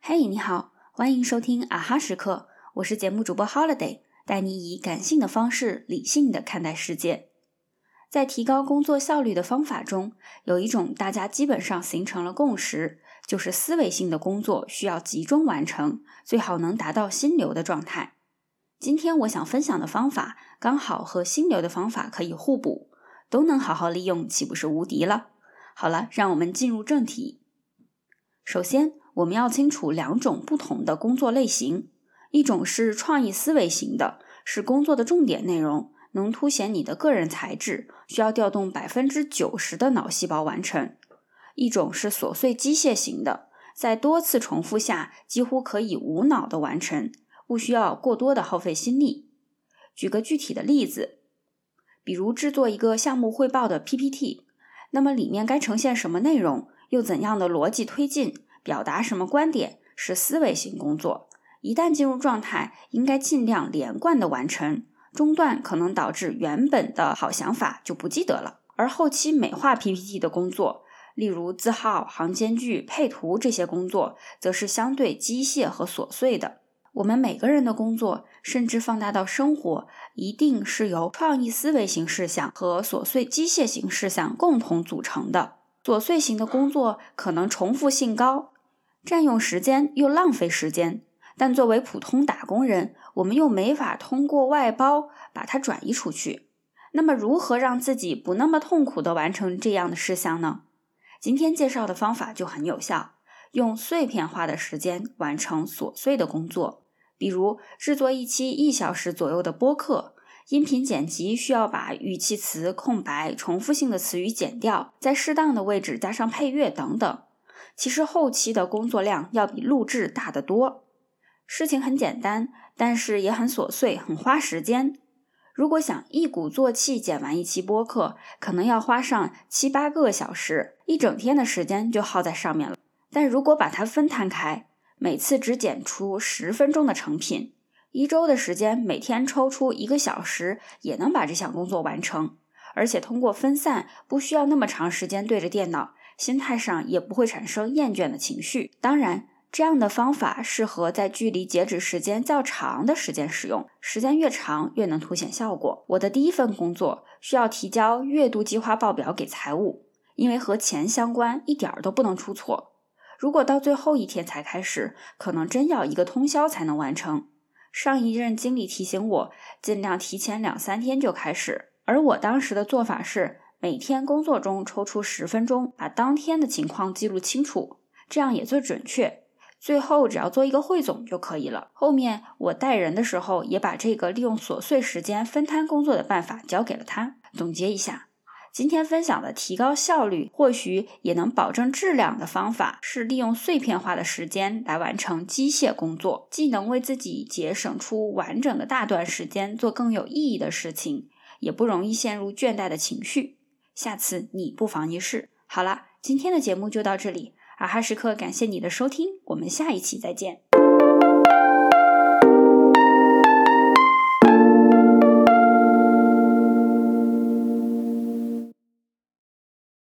嘿，你好，欢迎收听啊哈时刻，我是节目主播 Holiday，带你以感性的方式理性的看待世界。在提高工作效率的方法中，有一种大家基本上形成了共识，就是思维性的工作需要集中完成，最好能达到心流的状态。今天我想分享的方法，刚好和心流的方法可以互补，都能好好利用，岂不是无敌了？好了，让我们进入正题。首先，我们要清楚两种不同的工作类型，一种是创意思维型的，是工作的重点内容。能凸显你的个人才智，需要调动百分之九十的脑细胞完成。一种是琐碎机械型的，在多次重复下几乎可以无脑的完成，不需要过多的耗费心力。举个具体的例子，比如制作一个项目汇报的 PPT，那么里面该呈现什么内容，又怎样的逻辑推进，表达什么观点，是思维型工作。一旦进入状态，应该尽量连贯的完成。中断可能导致原本的好想法就不记得了，而后期美化 PPT 的工作，例如字号、行间距、配图这些工作，则是相对机械和琐碎的。我们每个人的工作，甚至放大到生活，一定是由创意思维型事项和琐碎机械型事项共同组成的。琐碎型的工作可能重复性高，占用时间又浪费时间。但作为普通打工人，我们又没法通过外包把它转移出去。那么，如何让自己不那么痛苦的完成这样的事项呢？今天介绍的方法就很有效，用碎片化的时间完成琐碎的工作。比如，制作一期一小时左右的播客，音频剪辑需要把语气词、空白、重复性的词语剪掉，在适当的位置加上配乐等等。其实，后期的工作量要比录制大得多。事情很简单，但是也很琐碎，很花时间。如果想一鼓作气剪完一期播客，可能要花上七八个小时，一整天的时间就耗在上面了。但如果把它分摊开，每次只剪出十分钟的成品，一周的时间，每天抽出一个小时，也能把这项工作完成。而且通过分散，不需要那么长时间对着电脑，心态上也不会产生厌倦的情绪。当然。这样的方法适合在距离截止时间较长的时间使用，时间越长越能凸显效果。我的第一份工作需要提交月度计划报表给财务，因为和钱相关，一点儿都不能出错。如果到最后一天才开始，可能真要一个通宵才能完成。上一任经理提醒我，尽量提前两三天就开始，而我当时的做法是，每天工作中抽出十分钟，把当天的情况记录清楚，这样也最准确。最后只要做一个汇总就可以了。后面我带人的时候，也把这个利用琐碎时间分摊工作的办法教给了他。总结一下，今天分享的提高效率，或许也能保证质量的方法，是利用碎片化的时间来完成机械工作，既能为自己节省出完整的大段时间做更有意义的事情，也不容易陷入倦怠的情绪。下次你不妨一试。好了，今天的节目就到这里。阿哈时刻，感谢你的收听，我们下一期再见。